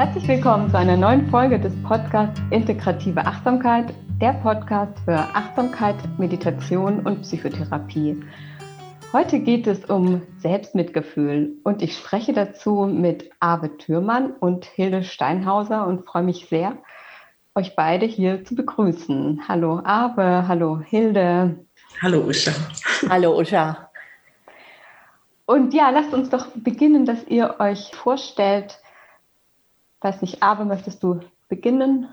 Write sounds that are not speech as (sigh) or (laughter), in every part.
Herzlich willkommen zu einer neuen Folge des Podcasts Integrative Achtsamkeit, der Podcast für Achtsamkeit, Meditation und Psychotherapie. Heute geht es um Selbstmitgefühl und ich spreche dazu mit Arve Thürmann und Hilde Steinhauser und freue mich sehr, euch beide hier zu begrüßen. Hallo Arve, hallo Hilde. Hallo Usha. Hallo Usha. Und ja, lasst uns doch beginnen, dass ihr euch vorstellt. Weiß nicht, Arve, möchtest du beginnen?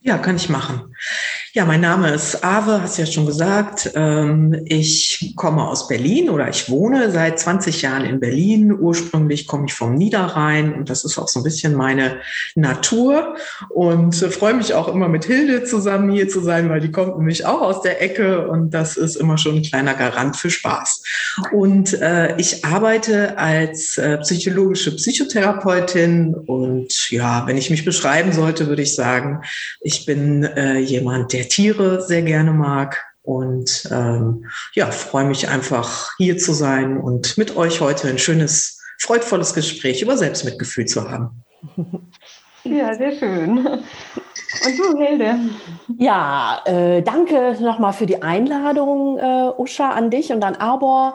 Ja, kann ich machen. Ja, mein Name ist Ave, hast ja schon gesagt. Ähm, ich komme aus Berlin oder ich wohne seit 20 Jahren in Berlin. Ursprünglich komme ich vom Niederrhein und das ist auch so ein bisschen meine Natur. Und freue mich auch immer mit Hilde zusammen hier zu sein, weil die kommt nämlich auch aus der Ecke und das ist immer schon ein kleiner Garant für Spaß. Und äh, ich arbeite als äh, psychologische Psychotherapeutin und ja, wenn ich mich beschreiben sollte, würde ich sagen, ich bin äh, jemand, der Tiere sehr gerne mag und ähm, ja, freue mich einfach hier zu sein und mit euch heute ein schönes, freudvolles Gespräch über Selbstmitgefühl zu haben. (laughs) Ja, sehr schön. Und du, Hilde? Ja, äh, danke nochmal für die Einladung, äh, Uscha, an dich und an Arbor.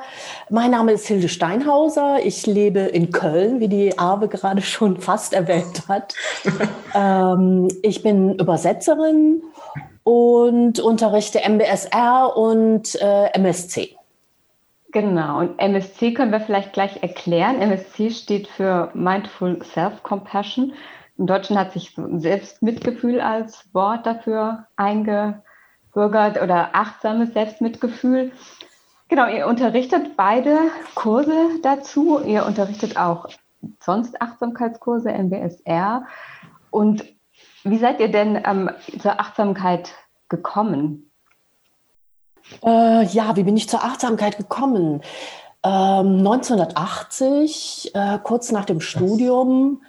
Mein Name ist Hilde Steinhauser. Ich lebe in Köln, wie die Arve gerade schon fast erwähnt hat. (laughs) ähm, ich bin Übersetzerin und unterrichte MBSR und äh, MSC. Genau, und MSC können wir vielleicht gleich erklären. MSC steht für Mindful Self-Compassion. Im Deutschen hat sich Selbstmitgefühl als Wort dafür eingebürgert oder achtsames Selbstmitgefühl. Genau, ihr unterrichtet beide Kurse dazu. Ihr unterrichtet auch sonst Achtsamkeitskurse, MBSR. Und wie seid ihr denn ähm, zur Achtsamkeit gekommen? Äh, ja, wie bin ich zur Achtsamkeit gekommen? Ähm, 1980, äh, kurz nach dem Studium,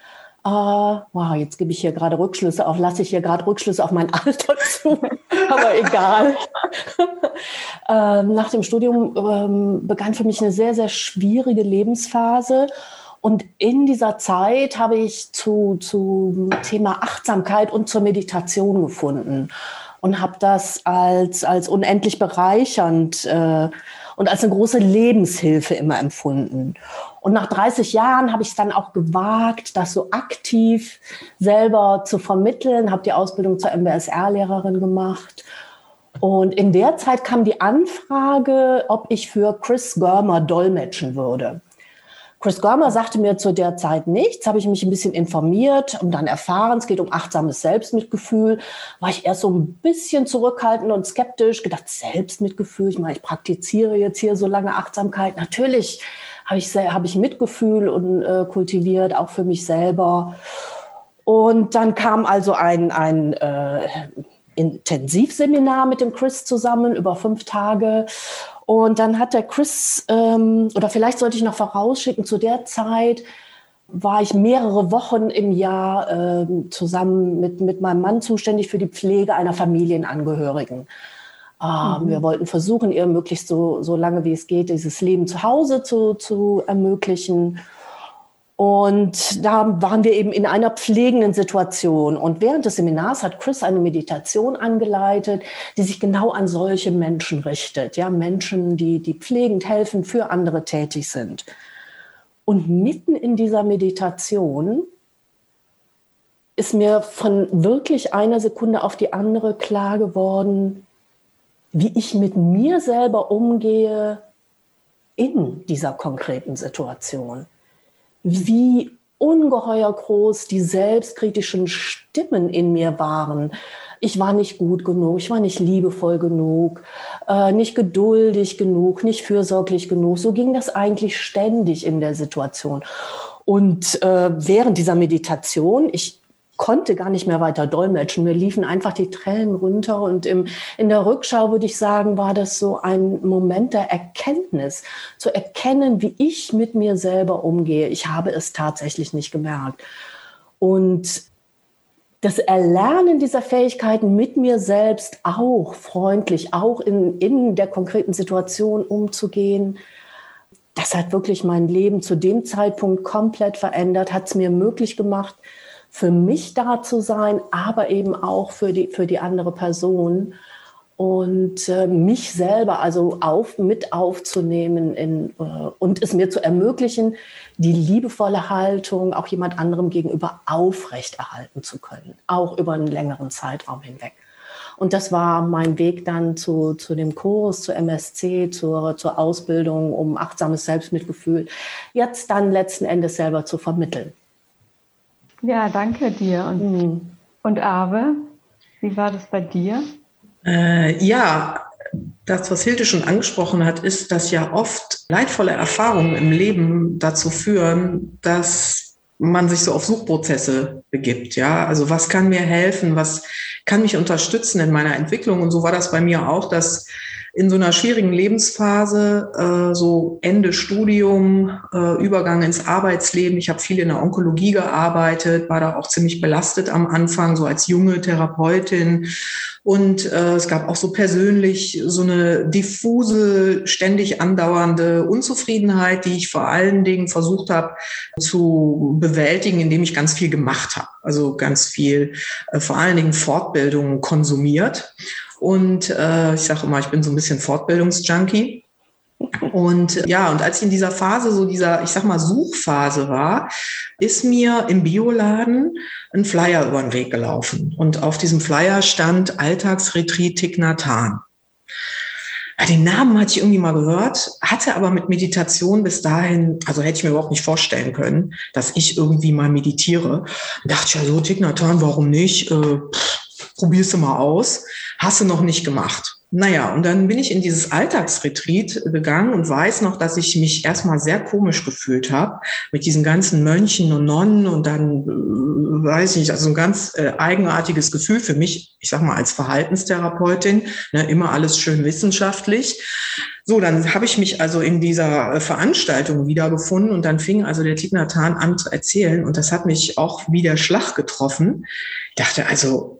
äh, wow, jetzt gebe ich hier gerade Rückschlüsse auf, lasse ich hier gerade Rückschlüsse auf mein (laughs) Alter zu, aber egal. (laughs) ähm, nach dem Studium ähm, begann für mich eine sehr, sehr schwierige Lebensphase und in dieser Zeit habe ich zu, zu Thema Achtsamkeit und zur Meditation gefunden und habe das als, als unendlich bereichernd äh, und als eine große Lebenshilfe immer empfunden. Und nach 30 Jahren habe ich es dann auch gewagt, das so aktiv selber zu vermitteln, habe die Ausbildung zur MBSR-Lehrerin gemacht. Und in der Zeit kam die Anfrage, ob ich für Chris Görmer dolmetschen würde. Chris Görmer sagte mir zu der Zeit nichts, habe ich mich ein bisschen informiert und dann erfahren, es geht um achtsames Selbstmitgefühl. War ich erst so ein bisschen zurückhaltend und skeptisch, gedacht, Selbstmitgefühl, ich meine, ich praktiziere jetzt hier so lange Achtsamkeit. Natürlich habe ich, hab ich Mitgefühl und äh, kultiviert, auch für mich selber. Und dann kam also ein, ein äh, Intensivseminar mit dem Chris zusammen über fünf Tage. Und dann hat der Chris, ähm, oder vielleicht sollte ich noch vorausschicken, zu der Zeit war ich mehrere Wochen im Jahr äh, zusammen mit, mit meinem Mann zuständig für die Pflege einer Familienangehörigen. Ähm, mhm. Wir wollten versuchen, ihr möglichst so, so lange wie es geht, dieses Leben zu Hause zu, zu ermöglichen. Und da waren wir eben in einer pflegenden Situation. Und während des Seminars hat Chris eine Meditation angeleitet, die sich genau an solche Menschen richtet. Ja, Menschen, die, die pflegend helfen, für andere tätig sind. Und mitten in dieser Meditation ist mir von wirklich einer Sekunde auf die andere klar geworden, wie ich mit mir selber umgehe in dieser konkreten Situation wie ungeheuer groß die selbstkritischen Stimmen in mir waren. Ich war nicht gut genug, ich war nicht liebevoll genug, äh, nicht geduldig genug, nicht fürsorglich genug. So ging das eigentlich ständig in der Situation. Und äh, während dieser Meditation, ich konnte gar nicht mehr weiter dolmetschen. Mir liefen einfach die Tränen runter. Und im, in der Rückschau würde ich sagen, war das so ein Moment der Erkenntnis, zu erkennen, wie ich mit mir selber umgehe. Ich habe es tatsächlich nicht gemerkt. Und das Erlernen dieser Fähigkeiten mit mir selbst auch freundlich, auch in, in der konkreten Situation umzugehen, das hat wirklich mein Leben zu dem Zeitpunkt komplett verändert, hat es mir möglich gemacht, für mich da zu sein, aber eben auch für die, für die andere Person und äh, mich selber also auf, mit aufzunehmen in, äh, und es mir zu ermöglichen, die liebevolle Haltung auch jemand anderem gegenüber aufrechterhalten zu können, auch über einen längeren Zeitraum hinweg. Und das war mein Weg dann zu, zu dem Kurs, zur MSC, zur, zur Ausbildung, um achtsames Selbstmitgefühl jetzt dann letzten Endes selber zu vermitteln. Ja, danke dir. Und, mhm. und Ave, wie war das bei dir? Äh, ja, das, was Hilde schon angesprochen hat, ist, dass ja oft leidvolle Erfahrungen im Leben dazu führen, dass man sich so auf Suchprozesse begibt. Ja, also was kann mir helfen? Was kann mich unterstützen in meiner Entwicklung? Und so war das bei mir auch, dass in so einer schwierigen Lebensphase, äh, so Ende Studium, äh, Übergang ins Arbeitsleben. Ich habe viel in der Onkologie gearbeitet, war da auch ziemlich belastet am Anfang, so als junge Therapeutin. Und äh, es gab auch so persönlich so eine diffuse, ständig andauernde Unzufriedenheit, die ich vor allen Dingen versucht habe zu bewältigen, indem ich ganz viel gemacht habe. Also ganz viel, äh, vor allen Dingen Fortbildungen konsumiert. Und äh, ich sage immer, ich bin so ein bisschen Fortbildungsjunkie. Und ja, und als ich in dieser Phase, so dieser, ich sag mal, Suchphase war, ist mir im Bioladen ein Flyer über den Weg gelaufen. Und auf diesem Flyer stand Alltagsretreat Tignatan. Den Namen hatte ich irgendwie mal gehört, hatte aber mit Meditation bis dahin, also hätte ich mir überhaupt nicht vorstellen können, dass ich irgendwie mal meditiere. Und dachte ich, ja so, Tignatan, warum nicht? Äh, pff, probierst du mal aus. Hast du noch nicht gemacht. Naja, und dann bin ich in dieses Alltagsretreat gegangen und weiß noch, dass ich mich erstmal sehr komisch gefühlt habe mit diesen ganzen Mönchen und Nonnen und dann, äh, weiß ich nicht, also ein ganz äh, eigenartiges Gefühl für mich, ich sag mal als Verhaltenstherapeutin, ne, immer alles schön wissenschaftlich. So, dann habe ich mich also in dieser äh, Veranstaltung wiedergefunden und dann fing also der Tignatan an zu erzählen und das hat mich auch wie der Schlag getroffen. Ich dachte also,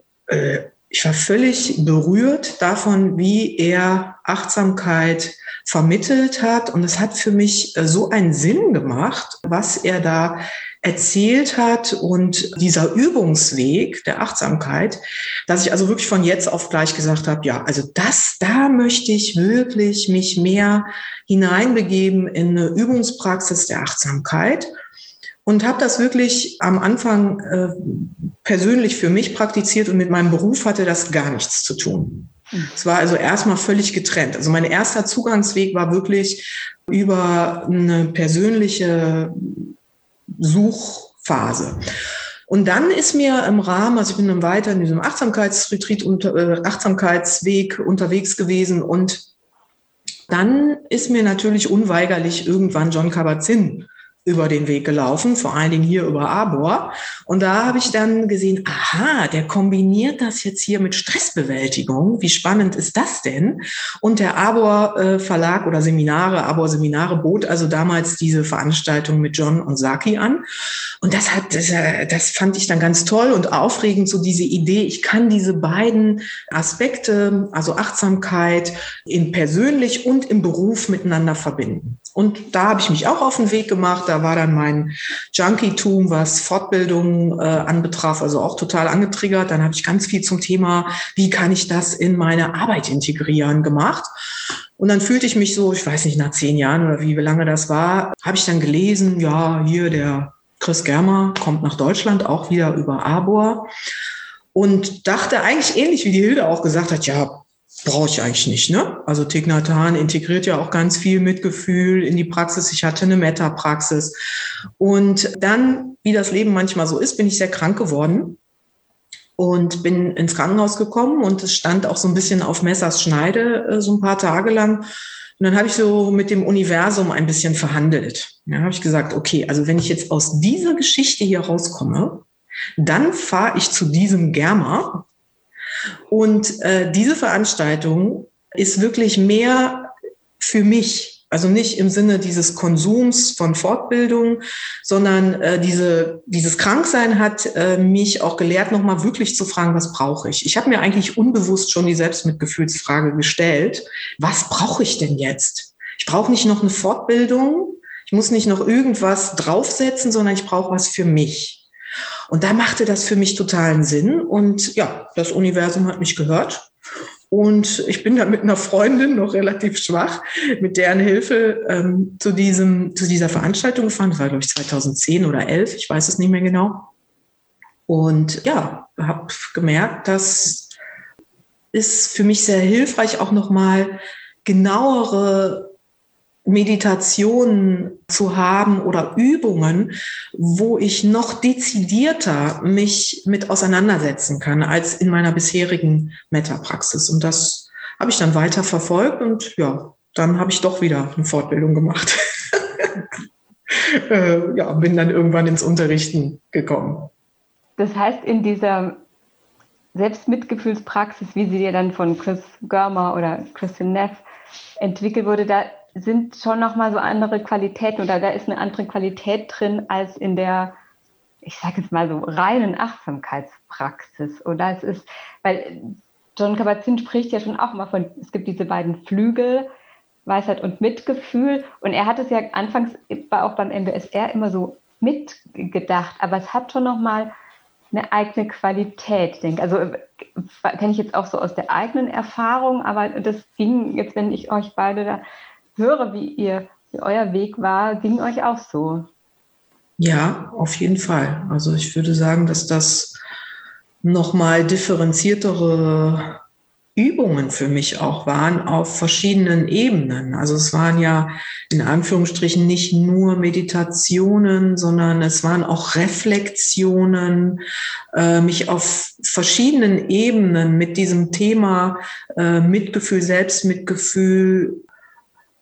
ich war völlig berührt davon, wie er Achtsamkeit vermittelt hat. Und es hat für mich äh, so einen Sinn gemacht, was er da erzählt hat und dieser Übungsweg der Achtsamkeit, dass ich also wirklich von jetzt auf gleich gesagt habe, ja, also das, da möchte ich wirklich mich mehr hineinbegeben in eine Übungspraxis der Achtsamkeit und habe das wirklich am Anfang äh, persönlich für mich praktiziert und mit meinem Beruf hatte das gar nichts zu tun. Es war also erstmal völlig getrennt. Also mein erster Zugangsweg war wirklich über eine persönliche Suchphase. Und dann ist mir im Rahmen, also ich bin dann weiter in diesem Achtsamkeitsretreat, unter, äh, Achtsamkeitsweg unterwegs gewesen und dann ist mir natürlich unweigerlich irgendwann John Kabat-Zinn über den Weg gelaufen, vor allen Dingen hier über Arbor. Und da habe ich dann gesehen, aha, der kombiniert das jetzt hier mit Stressbewältigung. Wie spannend ist das denn? Und der Arbor äh, Verlag oder Seminare, Arbor Seminare bot also damals diese Veranstaltung mit John und Saki an. Und das hat, das, äh, das fand ich dann ganz toll und aufregend, so diese Idee, ich kann diese beiden Aspekte, also Achtsamkeit in persönlich und im Beruf miteinander verbinden. Und da habe ich mich auch auf den Weg gemacht. Da war dann mein Junkie-Tum, was Fortbildung äh, anbetraf, also auch total angetriggert. Dann habe ich ganz viel zum Thema, wie kann ich das in meine Arbeit integrieren, gemacht. Und dann fühlte ich mich so, ich weiß nicht, nach zehn Jahren oder wie lange das war, habe ich dann gelesen, ja, hier der Chris Germer kommt nach Deutschland, auch wieder über Arbor. Und dachte eigentlich ähnlich, wie die Hilde auch gesagt hat, ja, brauche ich eigentlich nicht. Ne? Also Tignatan integriert ja auch ganz viel Mitgefühl in die Praxis. Ich hatte eine Meta-Praxis. Und dann, wie das Leben manchmal so ist, bin ich sehr krank geworden und bin ins Krankenhaus gekommen und es stand auch so ein bisschen auf Messers Schneide äh, so ein paar Tage lang. Und dann habe ich so mit dem Universum ein bisschen verhandelt. Ja, habe ich gesagt, okay, also wenn ich jetzt aus dieser Geschichte hier rauskomme, dann fahre ich zu diesem Germa und äh, diese Veranstaltung ist wirklich mehr für mich. Also nicht im Sinne dieses Konsums von Fortbildung, sondern äh, diese, dieses Kranksein hat äh, mich auch gelehrt, nochmal wirklich zu fragen, was brauche ich? Ich habe mir eigentlich unbewusst schon die Selbstmitgefühlsfrage gestellt, was brauche ich denn jetzt? Ich brauche nicht noch eine Fortbildung, ich muss nicht noch irgendwas draufsetzen, sondern ich brauche was für mich. Und da machte das für mich totalen Sinn. Und ja, das Universum hat mich gehört. Und ich bin da mit einer Freundin, noch relativ schwach, mit deren Hilfe ähm, zu, diesem, zu dieser Veranstaltung gefahren. Das war, glaube ich, 2010 oder 11, ich weiß es nicht mehr genau. Und ja, habe gemerkt, das ist für mich sehr hilfreich, auch nochmal genauere Meditationen zu haben oder Übungen, wo ich noch dezidierter mich mit auseinandersetzen kann als in meiner bisherigen Metapraxis. Und das habe ich dann weiter verfolgt und ja, dann habe ich doch wieder eine Fortbildung gemacht. (laughs) äh, ja, bin dann irgendwann ins Unterrichten gekommen. Das heißt, in dieser Selbstmitgefühlspraxis, wie sie dir dann von Chris Görmer oder Christian Neff entwickelt wurde, da sind schon nochmal so andere Qualitäten oder da ist eine andere Qualität drin als in der, ich sage jetzt mal so, reinen Achtsamkeitspraxis. Oder es ist, weil John Kabat-Zinn spricht ja schon auch mal von, es gibt diese beiden Flügel, Weisheit und Mitgefühl. Und er hat es ja anfangs auch beim MBSR immer so mitgedacht, aber es hat schon nochmal eine eigene Qualität, denke Also kenne ich jetzt auch so aus der eigenen Erfahrung, aber das ging jetzt, wenn ich euch beide da höre, wie ihr, wie euer Weg war, ging euch auch so. Ja, auf jeden Fall. Also ich würde sagen, dass das nochmal differenziertere Übungen für mich auch waren auf verschiedenen Ebenen. Also es waren ja in Anführungsstrichen nicht nur Meditationen, sondern es waren auch Reflexionen, äh, mich auf verschiedenen Ebenen mit diesem Thema äh, Mitgefühl, Selbstmitgefühl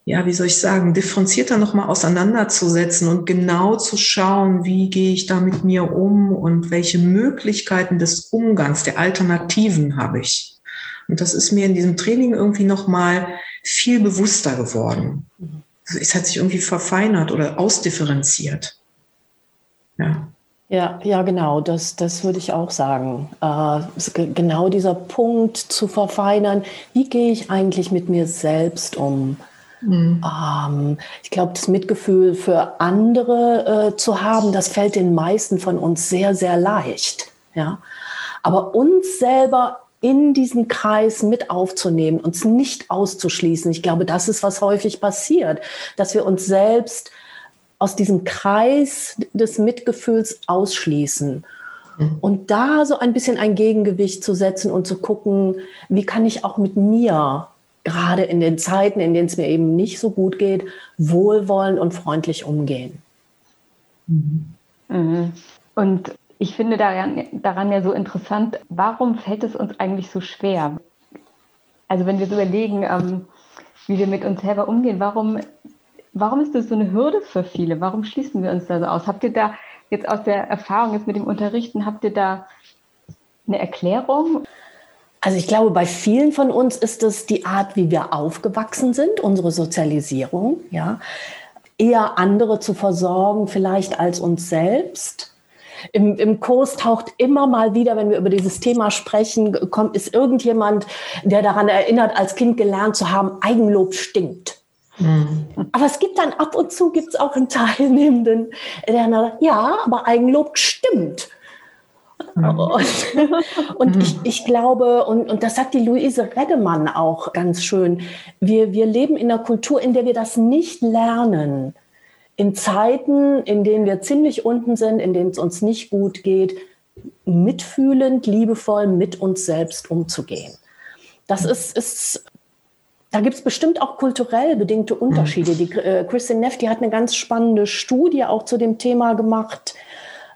ja, wie soll ich sagen, differenzierter nochmal auseinanderzusetzen und genau zu schauen, wie gehe ich da mit mir um und welche Möglichkeiten des Umgangs, der Alternativen habe ich. Und das ist mir in diesem Training irgendwie nochmal viel bewusster geworden. Es hat sich irgendwie verfeinert oder ausdifferenziert. Ja. Ja, ja, genau, das, das würde ich auch sagen. Äh, genau dieser Punkt zu verfeinern, wie gehe ich eigentlich mit mir selbst um? Mhm. Ähm, ich glaube, das Mitgefühl für andere äh, zu haben, das fällt den meisten von uns sehr, sehr leicht. Ja? Aber uns selber in diesen Kreis mit aufzunehmen, uns nicht auszuschließen, ich glaube, das ist, was häufig passiert, dass wir uns selbst aus diesem Kreis des Mitgefühls ausschließen. Mhm. Und da so ein bisschen ein Gegengewicht zu setzen und zu gucken, wie kann ich auch mit mir gerade in den Zeiten, in denen es mir eben nicht so gut geht, wohlwollend und freundlich umgehen. Mhm. Und ich finde daran, daran ja so interessant, warum fällt es uns eigentlich so schwer? Also wenn wir so überlegen, ähm, wie wir mit uns selber umgehen, warum, warum ist das so eine Hürde für viele? Warum schließen wir uns da so aus? Habt ihr da jetzt aus der Erfahrung jetzt mit dem Unterrichten, habt ihr da eine Erklärung? Also ich glaube, bei vielen von uns ist es die Art, wie wir aufgewachsen sind, unsere Sozialisierung, ja. Eher andere zu versorgen, vielleicht als uns selbst. Im, Im Kurs taucht immer mal wieder, wenn wir über dieses Thema sprechen, kommt, ist irgendjemand, der daran erinnert, als Kind gelernt zu haben, Eigenlob stinkt. Mhm. Aber es gibt dann ab und zu gibt es auch einen Teilnehmenden, der sagt, ja, aber Eigenlob stimmt. Mhm. (laughs) Und, und ich, ich, glaube, und, und das sagt die Luise Reddemann auch ganz schön, wir, wir leben in einer Kultur, in der wir das nicht lernen. In Zeiten, in denen wir ziemlich unten sind, in denen es uns nicht gut geht, mitfühlend, liebevoll mit uns selbst umzugehen. Das mhm. ist, ist da gibt es bestimmt auch kulturell bedingte Unterschiede. Mhm. Die, äh, Christine Neff, die hat eine ganz spannende Studie auch zu dem Thema gemacht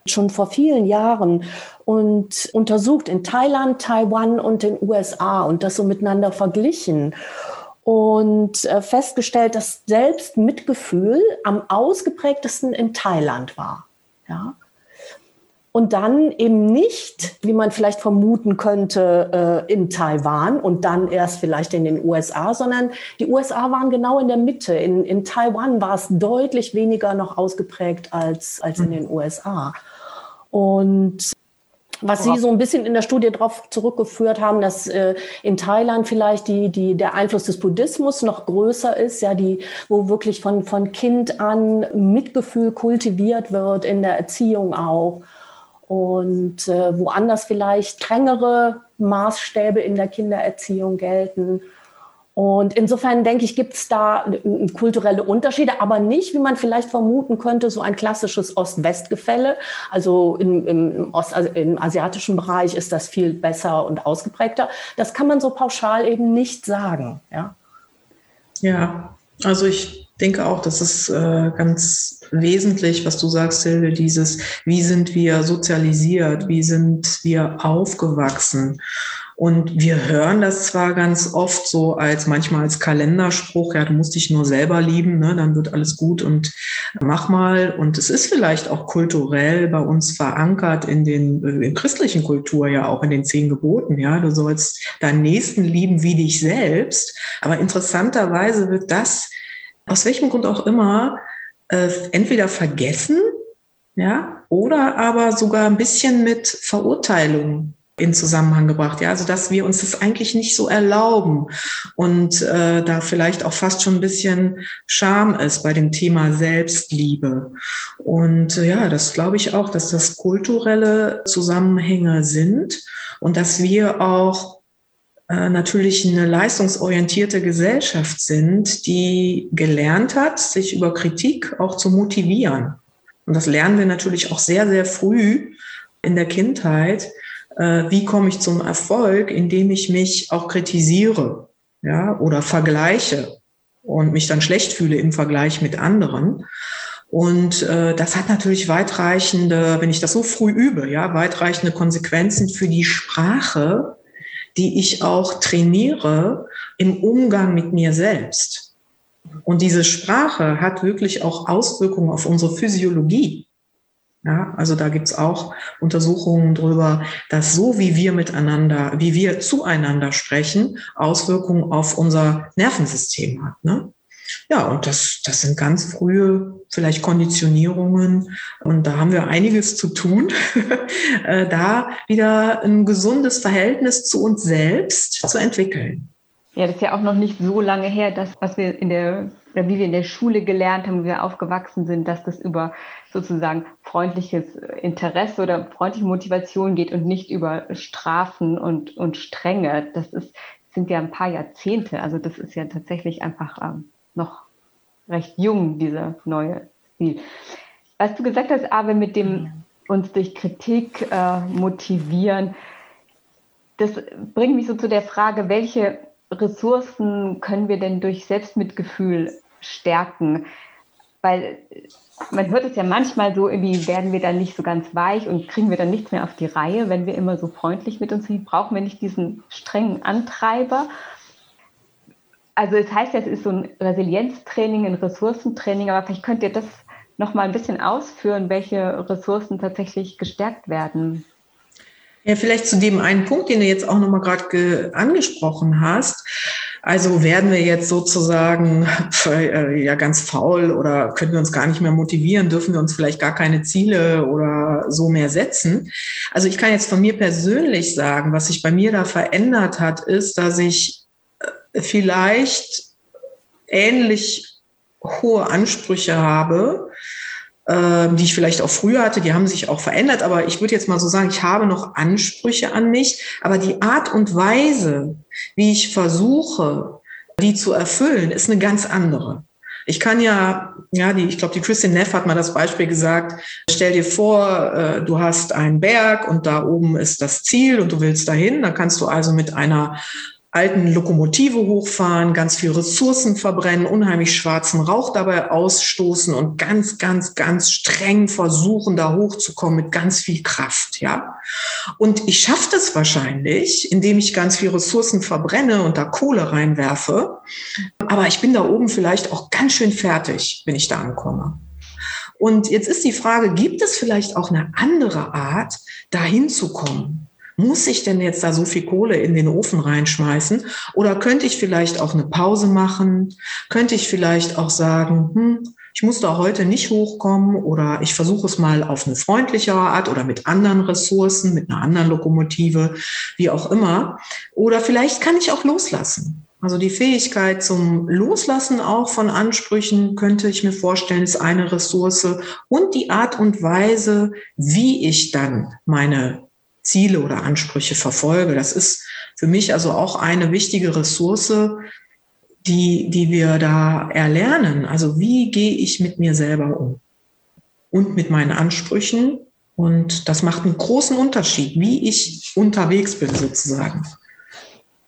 schon vor vielen Jahren und untersucht in Thailand, Taiwan und den USA und das so miteinander verglichen und äh, festgestellt, dass selbst Mitgefühl am ausgeprägtesten in Thailand war. Ja? und dann eben nicht, wie man vielleicht vermuten könnte, äh, in Taiwan und dann erst vielleicht in den USA, sondern die USA waren genau in der Mitte. In, in Taiwan war es deutlich weniger noch ausgeprägt als, als in den USA. Und was Sie so ein bisschen in der Studie darauf zurückgeführt haben, dass äh, in Thailand vielleicht die, die, der Einfluss des Buddhismus noch größer ist, ja, die, wo wirklich von, von Kind an Mitgefühl kultiviert wird in der Erziehung auch. und äh, woanders vielleicht strengere Maßstäbe in der Kindererziehung gelten. Und insofern denke ich, gibt es da kulturelle Unterschiede, aber nicht, wie man vielleicht vermuten könnte, so ein klassisches Ost-West-Gefälle. Also im, im, Ost, also im asiatischen Bereich ist das viel besser und ausgeprägter. Das kann man so pauschal eben nicht sagen. Ja, ja also ich denke auch, das ist äh, ganz wesentlich, was du sagst, Hilde, dieses, wie sind wir sozialisiert, wie sind wir aufgewachsen. Und wir hören das zwar ganz oft so als manchmal als Kalenderspruch, ja, du musst dich nur selber lieben, ne, dann wird alles gut und mach mal. Und es ist vielleicht auch kulturell bei uns verankert in den äh, in christlichen Kultur ja auch in den zehn Geboten, ja, du sollst deinen Nächsten lieben wie dich selbst. Aber interessanterweise wird das aus welchem Grund auch immer äh, entweder vergessen, ja, oder aber sogar ein bisschen mit Verurteilung in Zusammenhang gebracht. Ja, also dass wir uns das eigentlich nicht so erlauben und äh, da vielleicht auch fast schon ein bisschen Scham ist bei dem Thema Selbstliebe. Und äh, ja, das glaube ich auch, dass das kulturelle Zusammenhänge sind und dass wir auch äh, natürlich eine leistungsorientierte Gesellschaft sind, die gelernt hat, sich über Kritik auch zu motivieren. Und das lernen wir natürlich auch sehr, sehr früh in der Kindheit wie komme ich zum Erfolg, indem ich mich auch kritisiere ja, oder vergleiche und mich dann schlecht fühle im Vergleich mit anderen. Und äh, das hat natürlich weitreichende, wenn ich das so früh übe, ja, weitreichende Konsequenzen für die Sprache, die ich auch trainiere im Umgang mit mir selbst. Und diese Sprache hat wirklich auch Auswirkungen auf unsere Physiologie. Ja, also da gibt's auch Untersuchungen drüber, dass so wie wir miteinander, wie wir zueinander sprechen, Auswirkungen auf unser Nervensystem hat. Ne? Ja, und das, das sind ganz frühe vielleicht Konditionierungen. Und da haben wir einiges zu tun, (laughs) äh, da wieder ein gesundes Verhältnis zu uns selbst zu entwickeln. Ja, das ist ja auch noch nicht so lange her, dass was wir in der oder wie wir in der Schule gelernt haben, wie wir aufgewachsen sind, dass das über sozusagen freundliches Interesse oder freundliche Motivation geht und nicht über Strafen und, und Strenge. Das ist, sind ja ein paar Jahrzehnte. Also das ist ja tatsächlich einfach ähm, noch recht jung, dieser neue Stil. Was du gesagt hast, aber mit dem uns durch Kritik äh, motivieren, das bringt mich so zu der Frage, welche Ressourcen können wir denn durch Selbstmitgefühl stärken? Weil man hört es ja manchmal so, irgendwie werden wir dann nicht so ganz weich und kriegen wir dann nichts mehr auf die Reihe, wenn wir immer so freundlich mit uns sind. Brauchen wir nicht diesen strengen Antreiber? Also es heißt ja, es ist so ein Resilienztraining, ein Ressourcentraining, aber vielleicht könnt ihr das noch mal ein bisschen ausführen, welche Ressourcen tatsächlich gestärkt werden. Ja, vielleicht zu dem einen Punkt, den du jetzt auch nochmal gerade angesprochen hast. Also werden wir jetzt sozusagen äh, ja ganz faul oder können wir uns gar nicht mehr motivieren, dürfen wir uns vielleicht gar keine Ziele oder so mehr setzen. Also ich kann jetzt von mir persönlich sagen, was sich bei mir da verändert hat, ist, dass ich äh, vielleicht ähnlich hohe Ansprüche habe, die ich vielleicht auch früher hatte, die haben sich auch verändert. Aber ich würde jetzt mal so sagen, ich habe noch Ansprüche an mich. Aber die Art und Weise, wie ich versuche, die zu erfüllen, ist eine ganz andere. Ich kann ja, ja, die, ich glaube, die Christine Neff hat mal das Beispiel gesagt, stell dir vor, äh, du hast einen Berg und da oben ist das Ziel und du willst dahin, dann kannst du also mit einer alten Lokomotive hochfahren, ganz viel Ressourcen verbrennen, unheimlich schwarzen Rauch dabei ausstoßen und ganz, ganz, ganz streng versuchen, da hochzukommen mit ganz viel Kraft, ja. Und ich schaffe das wahrscheinlich, indem ich ganz viel Ressourcen verbrenne und da Kohle reinwerfe. Aber ich bin da oben vielleicht auch ganz schön fertig, wenn ich da ankomme. Und jetzt ist die Frage, gibt es vielleicht auch eine andere Art, dahin zu kommen? Muss ich denn jetzt da so viel Kohle in den Ofen reinschmeißen? Oder könnte ich vielleicht auch eine Pause machen? Könnte ich vielleicht auch sagen, hm, ich muss da heute nicht hochkommen oder ich versuche es mal auf eine freundlichere Art oder mit anderen Ressourcen, mit einer anderen Lokomotive, wie auch immer. Oder vielleicht kann ich auch loslassen. Also die Fähigkeit zum Loslassen auch von Ansprüchen könnte ich mir vorstellen, ist eine Ressource und die Art und Weise, wie ich dann meine Ziele oder Ansprüche verfolge. Das ist für mich also auch eine wichtige Ressource, die, die wir da erlernen. Also wie gehe ich mit mir selber um und mit meinen Ansprüchen? Und das macht einen großen Unterschied, wie ich unterwegs bin sozusagen.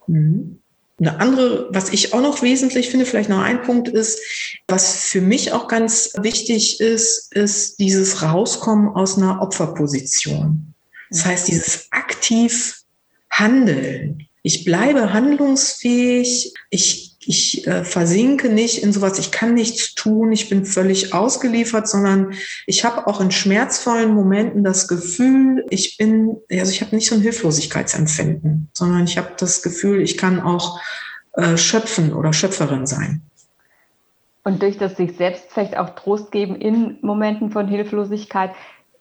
Mhm. Eine andere, was ich auch noch wesentlich finde, vielleicht noch ein Punkt ist, was für mich auch ganz wichtig ist, ist dieses Rauskommen aus einer Opferposition. Das heißt, dieses aktiv Handeln. Ich bleibe handlungsfähig. Ich ich äh, versinke nicht in sowas, ich kann nichts tun, ich bin völlig ausgeliefert, sondern ich habe auch in schmerzvollen Momenten das Gefühl, ich bin, also ich habe nicht so ein Hilflosigkeitsempfinden, sondern ich habe das Gefühl, ich kann auch äh, schöpfen oder Schöpferin sein. Und durch das sich selbst vielleicht auch Trost geben in Momenten von Hilflosigkeit,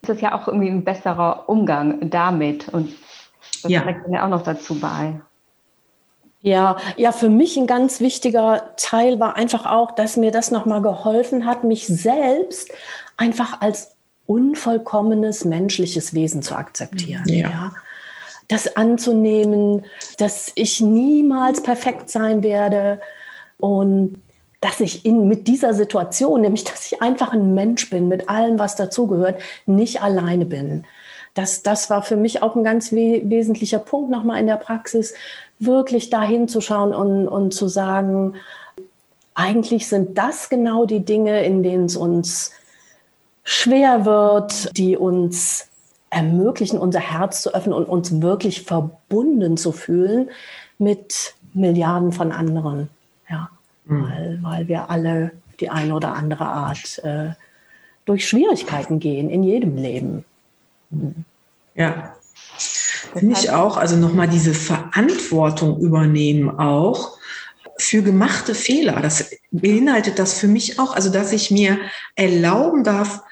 ist das ja auch irgendwie ein besserer Umgang damit. Und das ja. trägt mir auch noch dazu bei. Ja, ja, für mich ein ganz wichtiger Teil war einfach auch, dass mir das nochmal geholfen hat, mich selbst einfach als unvollkommenes menschliches Wesen zu akzeptieren. Ja. ja. Das anzunehmen, dass ich niemals perfekt sein werde und dass ich in, mit dieser Situation, nämlich dass ich einfach ein Mensch bin, mit allem, was dazugehört, nicht alleine bin. Das, das war für mich auch ein ganz we wesentlicher Punkt nochmal in der Praxis, wirklich dahin zu schauen und, und zu sagen, eigentlich sind das genau die Dinge, in denen es uns schwer wird, die uns ermöglichen, unser Herz zu öffnen und uns wirklich verbunden zu fühlen mit Milliarden von anderen. Weil, weil wir alle die eine oder andere Art äh, durch Schwierigkeiten gehen in jedem Leben. Mhm. Ja, Finde ich auch, also nochmal diese Verantwortung übernehmen auch für gemachte Fehler. Das beinhaltet das für mich auch, also dass ich mir erlauben darf,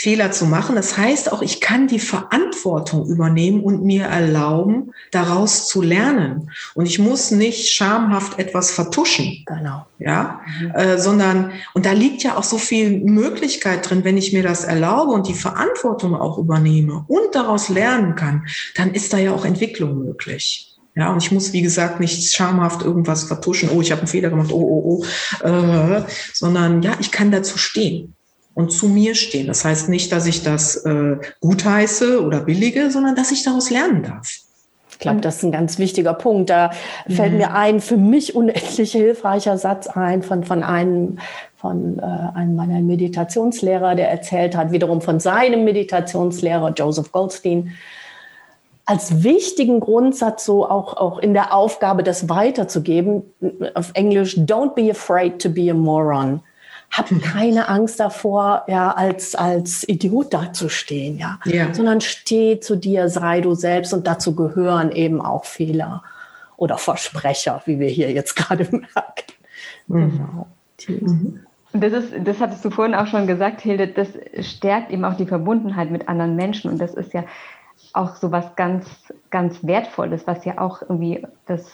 Fehler zu machen. Das heißt auch, ich kann die Verantwortung übernehmen und mir erlauben, daraus zu lernen. Und ich muss nicht schamhaft etwas vertuschen. Genau. Ja, mhm. äh, sondern, und da liegt ja auch so viel Möglichkeit drin, wenn ich mir das erlaube und die Verantwortung auch übernehme und daraus lernen kann, dann ist da ja auch Entwicklung möglich. Ja, und ich muss, wie gesagt, nicht schamhaft irgendwas vertuschen. Oh, ich habe einen Fehler gemacht. Oh, oh, oh. Äh, sondern ja, ich kann dazu stehen und zu mir stehen. Das heißt nicht, dass ich das äh, gutheiße oder billige, sondern dass ich daraus lernen darf. Ich glaube, das ist ein ganz wichtiger Punkt. Da mhm. fällt mir ein für mich unendlich hilfreicher Satz ein von, von einem von äh, einem meiner Meditationslehrer, der erzählt hat, wiederum von seinem Meditationslehrer Joseph Goldstein, als wichtigen Grundsatz so auch, auch in der Aufgabe, das weiterzugeben, auf Englisch, don't be afraid to be a moron. Hab mhm. keine Angst davor, ja, als, als Idiot dazustehen, ja. ja. Sondern steh zu dir, sei du selbst und dazu gehören eben auch Fehler oder Versprecher, wie wir hier jetzt gerade (laughs) merken. Mhm. Genau. Mhm. Das, ist, das hattest du vorhin auch schon gesagt, Hilde, das stärkt eben auch die Verbundenheit mit anderen Menschen. Und das ist ja auch so was ganz, ganz Wertvolles, was ja auch irgendwie das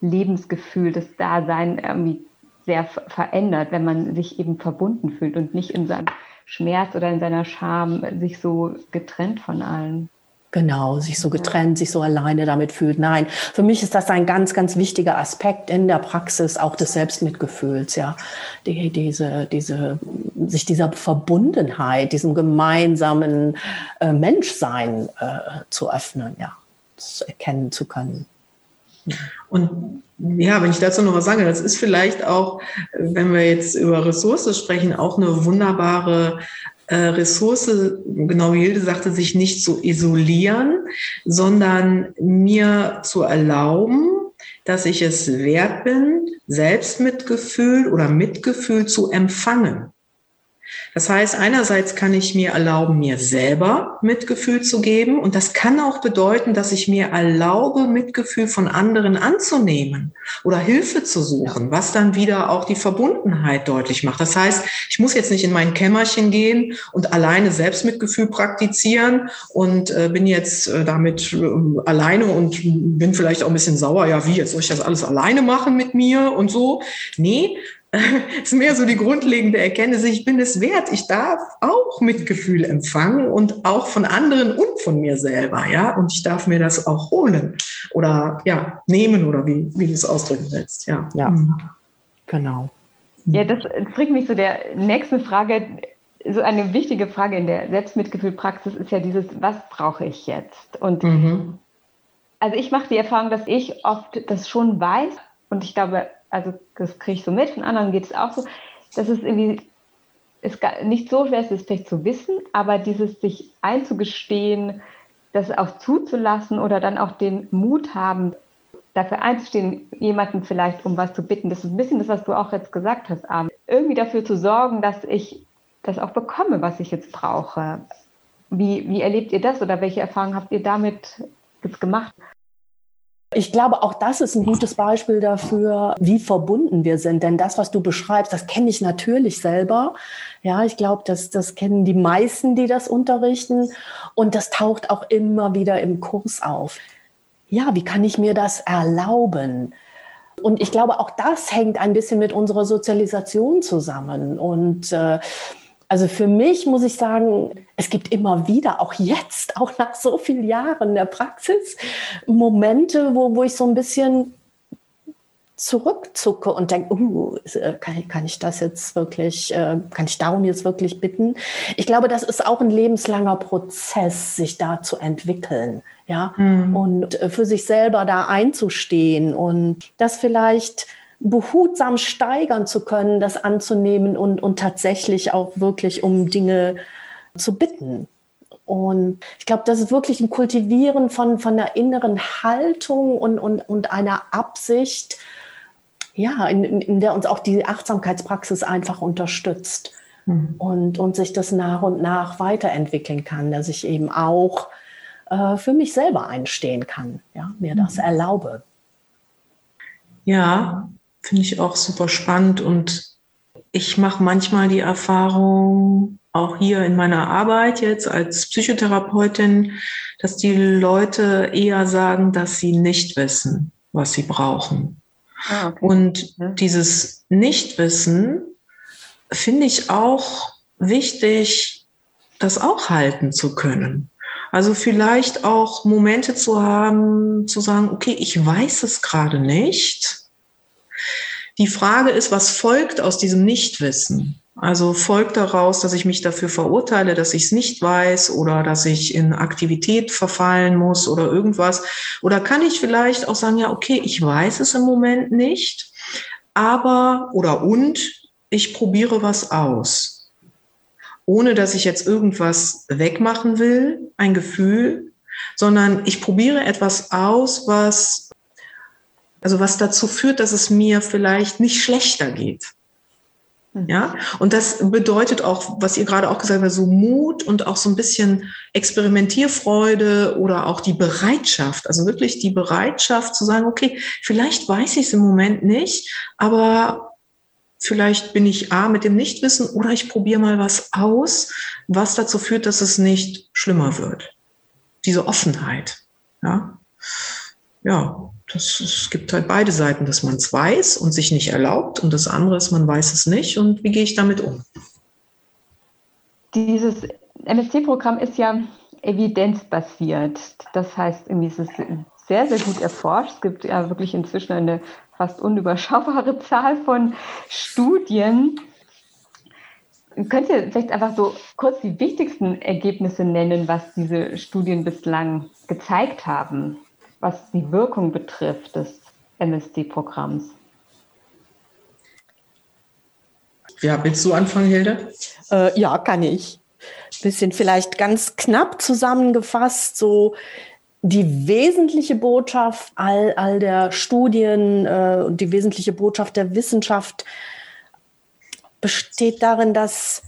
Lebensgefühl, das Dasein irgendwie sehr verändert, wenn man sich eben verbunden fühlt und nicht in seinem Schmerz oder in seiner Scham sich so getrennt von allen. Genau, sich so getrennt, sich so alleine damit fühlt. Nein, für mich ist das ein ganz, ganz wichtiger Aspekt in der Praxis auch des Selbstmitgefühls, ja. Die, diese, diese, sich dieser Verbundenheit, diesem gemeinsamen äh, Menschsein äh, zu öffnen, ja, das erkennen zu können. Und ja, wenn ich dazu noch was sage, das ist vielleicht auch, wenn wir jetzt über Ressourcen sprechen, auch eine wunderbare äh, Ressource, genau wie Hilde sagte, sich nicht zu isolieren, sondern mir zu erlauben, dass ich es wert bin, Selbstmitgefühl oder Mitgefühl zu empfangen. Das heißt, einerseits kann ich mir erlauben, mir selber Mitgefühl zu geben. Und das kann auch bedeuten, dass ich mir erlaube, Mitgefühl von anderen anzunehmen oder Hilfe zu suchen, was dann wieder auch die Verbundenheit deutlich macht. Das heißt, ich muss jetzt nicht in mein Kämmerchen gehen und alleine Selbstmitgefühl praktizieren und äh, bin jetzt äh, damit äh, alleine und bin vielleicht auch ein bisschen sauer. Ja, wie jetzt soll ich das alles alleine machen mit mir und so? Nee, (laughs) ist mehr so die grundlegende Erkenntnis, ich bin es wert, ich darf auch Mitgefühl empfangen und auch von anderen und von mir selber, ja, und ich darf mir das auch holen oder ja, nehmen oder wie, wie du es ausdrücken willst, ja. Ja, mhm. genau. Ja, das bringt mich zu der nächsten Frage. So eine wichtige Frage in der Selbstmitgefühlpraxis ist ja dieses, was brauche ich jetzt? Und mhm. also ich mache die Erfahrung, dass ich oft das schon weiß und ich glaube, also das kriege ich so mit, von anderen geht es auch so, dass es irgendwie ist nicht so schwer ist, es vielleicht zu wissen, aber dieses sich einzugestehen, das auch zuzulassen oder dann auch den Mut haben, dafür einzustehen, jemanden vielleicht um was zu bitten. Das ist ein bisschen das, was du auch jetzt gesagt hast, Armin. Irgendwie dafür zu sorgen, dass ich das auch bekomme, was ich jetzt brauche. Wie, wie erlebt ihr das oder welche Erfahrungen habt ihr damit jetzt gemacht? Ich glaube, auch das ist ein gutes Beispiel dafür, wie verbunden wir sind. Denn das, was du beschreibst, das kenne ich natürlich selber. Ja, ich glaube, das, das kennen die meisten, die das unterrichten. Und das taucht auch immer wieder im Kurs auf. Ja, wie kann ich mir das erlauben? Und ich glaube, auch das hängt ein bisschen mit unserer Sozialisation zusammen. Und äh, also für mich muss ich sagen, es gibt immer wieder, auch jetzt, auch nach so vielen Jahren der Praxis, Momente, wo, wo ich so ein bisschen zurückzucke und denke, uh, kann, kann, ich das jetzt wirklich, äh, kann ich darum jetzt wirklich bitten? Ich glaube, das ist auch ein lebenslanger Prozess, sich da zu entwickeln, ja, mhm. und äh, für sich selber da einzustehen und das vielleicht behutsam steigern zu können, das anzunehmen und, und tatsächlich auch wirklich um Dinge zu bitten. Und ich glaube, das ist wirklich ein Kultivieren von, von einer inneren Haltung und, und, und einer Absicht, ja, in, in der uns auch die Achtsamkeitspraxis einfach unterstützt mhm. und, und sich das nach und nach weiterentwickeln kann, dass ich eben auch äh, für mich selber einstehen kann, ja, mir das mhm. erlaube. Ja, finde ich auch super spannend und ich mache manchmal die Erfahrung, auch hier in meiner Arbeit jetzt als Psychotherapeutin, dass die Leute eher sagen, dass sie nicht wissen, was sie brauchen. Ah, okay. Und ja. dieses Nichtwissen finde ich auch wichtig, das auch halten zu können. Also vielleicht auch Momente zu haben, zu sagen, okay, ich weiß es gerade nicht die Frage ist, was folgt aus diesem Nichtwissen? Also folgt daraus, dass ich mich dafür verurteile, dass ich es nicht weiß oder dass ich in Aktivität verfallen muss oder irgendwas? Oder kann ich vielleicht auch sagen, ja, okay, ich weiß es im Moment nicht, aber oder und ich probiere was aus. Ohne dass ich jetzt irgendwas wegmachen will, ein Gefühl, sondern ich probiere etwas aus, was also was dazu führt, dass es mir vielleicht nicht schlechter geht. Mhm. Ja, und das bedeutet auch, was ihr gerade auch gesagt habt, so Mut und auch so ein bisschen Experimentierfreude oder auch die Bereitschaft, also wirklich die Bereitschaft zu sagen, okay, vielleicht weiß ich es im Moment nicht, aber vielleicht bin ich A mit dem Nichtwissen oder ich probiere mal was aus, was dazu führt, dass es nicht schlimmer wird. Diese Offenheit. Ja, ja das, es gibt halt beide Seiten, dass man es weiß und sich nicht erlaubt und das andere ist, man weiß es nicht und wie gehe ich damit um? Dieses MSC-Programm ist ja evidenzbasiert. Das heißt, irgendwie ist es sehr, sehr gut erforscht. Es gibt ja wirklich inzwischen eine fast unüberschaubare (laughs) Zahl von Studien. Könnt ihr vielleicht einfach so kurz die wichtigsten Ergebnisse nennen, was diese Studien bislang gezeigt haben? Was die Wirkung betrifft des MSD-Programms. Ja, willst du anfangen, Hilde? Äh, ja, kann ich. Bisschen vielleicht ganz knapp zusammengefasst, so die wesentliche Botschaft all, all der Studien äh, und die wesentliche Botschaft der Wissenschaft besteht darin, dass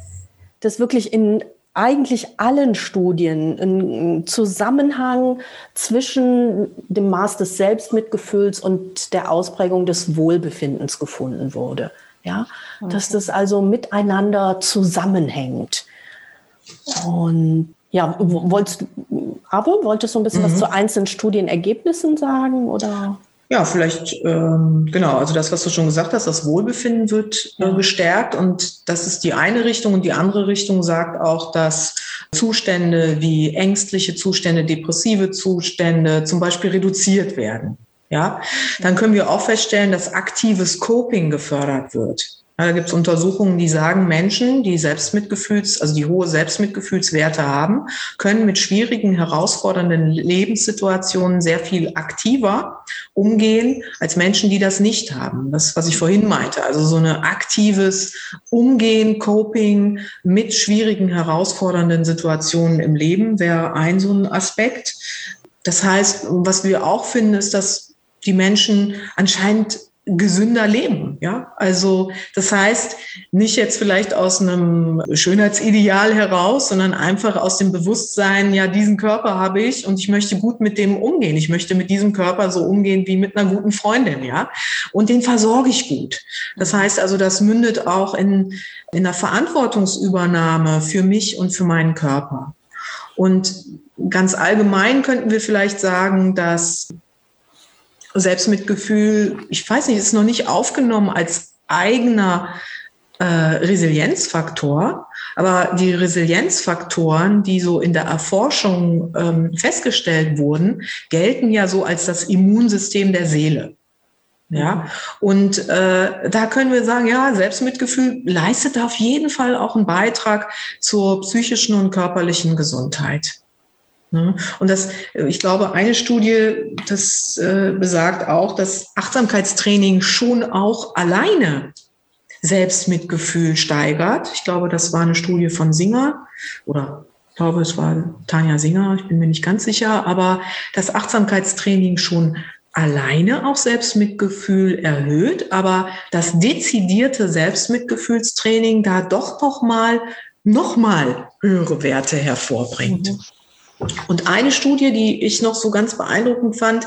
dass wirklich in eigentlich allen Studien ein Zusammenhang zwischen dem Maß des Selbstmitgefühls und der Ausprägung des Wohlbefindens gefunden wurde. Ja, okay. dass das also miteinander zusammenhängt. Und ja, wolltest aber wolltest du ein bisschen mhm. was zu einzelnen Studienergebnissen sagen oder? Ja, vielleicht, ähm, genau, also das, was du schon gesagt hast, das Wohlbefinden wird äh, gestärkt und das ist die eine Richtung und die andere Richtung sagt auch, dass Zustände wie ängstliche Zustände, depressive Zustände zum Beispiel reduziert werden. Ja, dann können wir auch feststellen, dass aktives Coping gefördert wird. Da gibt es Untersuchungen, die sagen, Menschen, die Selbstmitgefühls, also die hohe Selbstmitgefühlswerte haben, können mit schwierigen, herausfordernden Lebenssituationen sehr viel aktiver umgehen als Menschen, die das nicht haben. Das, was ich vorhin meinte. Also so ein aktives Umgehen, Coping mit schwierigen, herausfordernden Situationen im Leben wäre ein so ein Aspekt. Das heißt, was wir auch finden, ist, dass die Menschen anscheinend gesünder leben. Ja, also das heißt nicht jetzt vielleicht aus einem Schönheitsideal heraus, sondern einfach aus dem Bewusstsein, ja, diesen Körper habe ich und ich möchte gut mit dem umgehen. Ich möchte mit diesem Körper so umgehen wie mit einer guten Freundin, ja. Und den versorge ich gut. Das heißt also, das mündet auch in, in einer Verantwortungsübernahme für mich und für meinen Körper. Und ganz allgemein könnten wir vielleicht sagen, dass Selbstmitgefühl, ich weiß nicht, ist noch nicht aufgenommen als eigener äh, Resilienzfaktor, aber die Resilienzfaktoren, die so in der Erforschung ähm, festgestellt wurden, gelten ja so als das Immunsystem der Seele. Ja, und äh, da können wir sagen, ja, Selbstmitgefühl leistet auf jeden Fall auch einen Beitrag zur psychischen und körperlichen Gesundheit. Ne? Und das, ich glaube, eine Studie, das äh, besagt auch, dass Achtsamkeitstraining schon auch alleine Selbstmitgefühl steigert. Ich glaube, das war eine Studie von Singer oder ich glaube, es war Tanja Singer, ich bin mir nicht ganz sicher, aber das Achtsamkeitstraining schon alleine auch Selbstmitgefühl erhöht, aber das dezidierte Selbstmitgefühlstraining da doch noch mal noch mal höhere Werte hervorbringt. Mhm. Und eine Studie, die ich noch so ganz beeindruckend fand,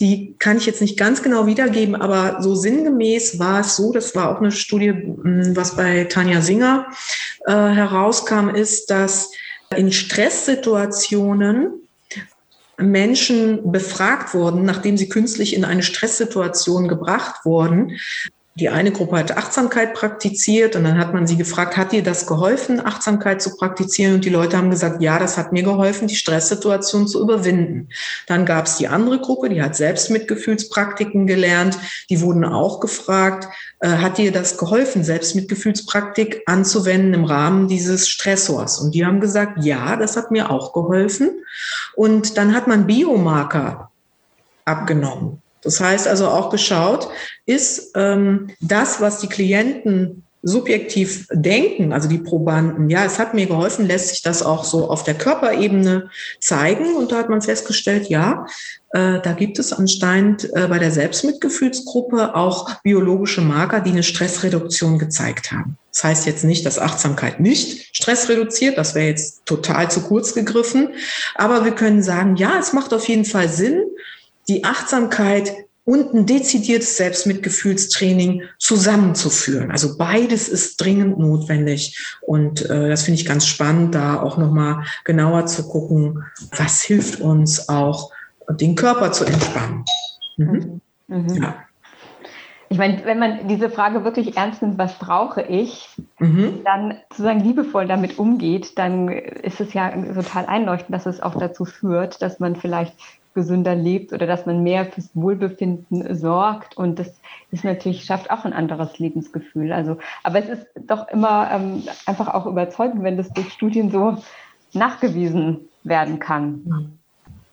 die kann ich jetzt nicht ganz genau wiedergeben, aber so sinngemäß war es so, das war auch eine Studie, hm, was bei Tanja Singer äh, herauskam, ist, dass in Stresssituationen Menschen befragt wurden, nachdem sie künstlich in eine Stresssituation gebracht wurden, die eine Gruppe hat Achtsamkeit praktiziert und dann hat man sie gefragt, hat dir das geholfen, Achtsamkeit zu praktizieren? Und die Leute haben gesagt, ja, das hat mir geholfen, die Stresssituation zu überwinden. Dann gab es die andere Gruppe, die hat selbst Mitgefühlspraktiken gelernt. Die wurden auch gefragt, äh, hat dir das geholfen, selbst Mitgefühlspraktik anzuwenden im Rahmen dieses Stressors? Und die haben gesagt, ja, das hat mir auch geholfen. Und dann hat man Biomarker abgenommen. Das heißt also auch geschaut, ist ähm, das, was die Klienten subjektiv denken, also die Probanden, ja, es hat mir geholfen, lässt sich das auch so auf der Körperebene zeigen. Und da hat man festgestellt, ja, äh, da gibt es anscheinend äh, bei der Selbstmitgefühlsgruppe auch biologische Marker, die eine Stressreduktion gezeigt haben. Das heißt jetzt nicht, dass Achtsamkeit nicht Stress reduziert, das wäre jetzt total zu kurz gegriffen. Aber wir können sagen, ja, es macht auf jeden Fall Sinn, die Achtsamkeit und ein dezidiertes Selbstmitgefühlstraining zusammenzuführen. Also beides ist dringend notwendig und äh, das finde ich ganz spannend, da auch nochmal genauer zu gucken, was hilft uns auch, den Körper zu entspannen. Mhm. Mhm. mhm. Ja. Ich meine, wenn man diese Frage wirklich ernst nimmt, was brauche ich, mhm. dann sozusagen liebevoll damit umgeht, dann ist es ja total einleuchtend, dass es auch dazu führt, dass man vielleicht gesünder lebt oder dass man mehr fürs Wohlbefinden sorgt. Und das ist natürlich, schafft auch ein anderes Lebensgefühl. Also, aber es ist doch immer ähm, einfach auch überzeugend, wenn das durch Studien so nachgewiesen werden kann.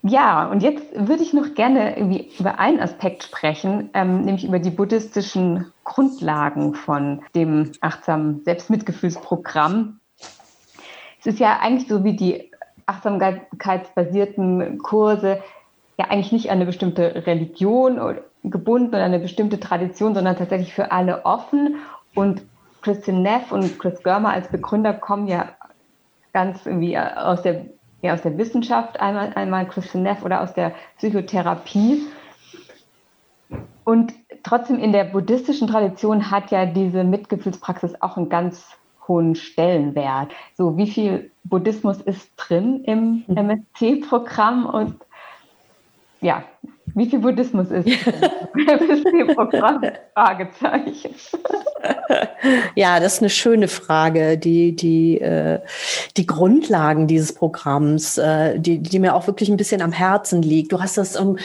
Ja, und jetzt würde ich noch gerne irgendwie über einen Aspekt sprechen, ähm, nämlich über die buddhistischen Grundlagen von dem achtsamen Selbstmitgefühlsprogramm. Es ist ja eigentlich so wie die achtsamkeitsbasierten Kurse ja eigentlich nicht an eine bestimmte Religion gebunden oder eine bestimmte Tradition, sondern tatsächlich für alle offen. Und Christian Neff und Chris Görmer als Begründer kommen ja ganz irgendwie aus der, ja, aus der Wissenschaft, einmal, einmal Christian Neff oder aus der Psychotherapie. Und trotzdem in der buddhistischen Tradition hat ja diese Mitgefühlspraxis auch einen ganz hohen Stellenwert. So, wie viel Buddhismus ist drin im MSC-Programm mhm. und ja, wie viel Buddhismus ist? (laughs) Fragezeichen. (laughs) Ja, das ist eine schöne Frage. Die, die, äh, die Grundlagen dieses Programms, äh, die, die mir auch wirklich ein bisschen am Herzen liegt. Du hast das um,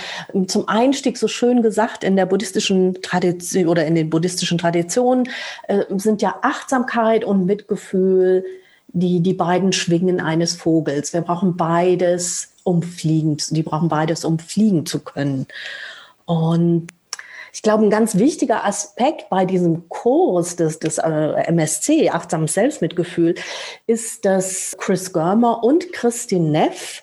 zum Einstieg so schön gesagt, in der buddhistischen Tradition oder in den buddhistischen Traditionen äh, sind ja Achtsamkeit und Mitgefühl die, die beiden Schwingen eines Vogels. Wir brauchen beides um fliegen, die brauchen beides, um fliegen zu können. Und ich glaube, ein ganz wichtiger Aspekt bei diesem Kurs des, des äh, MSC, Achtsames Selbstmitgefühl, ist, dass Chris Germer und Christine Neff,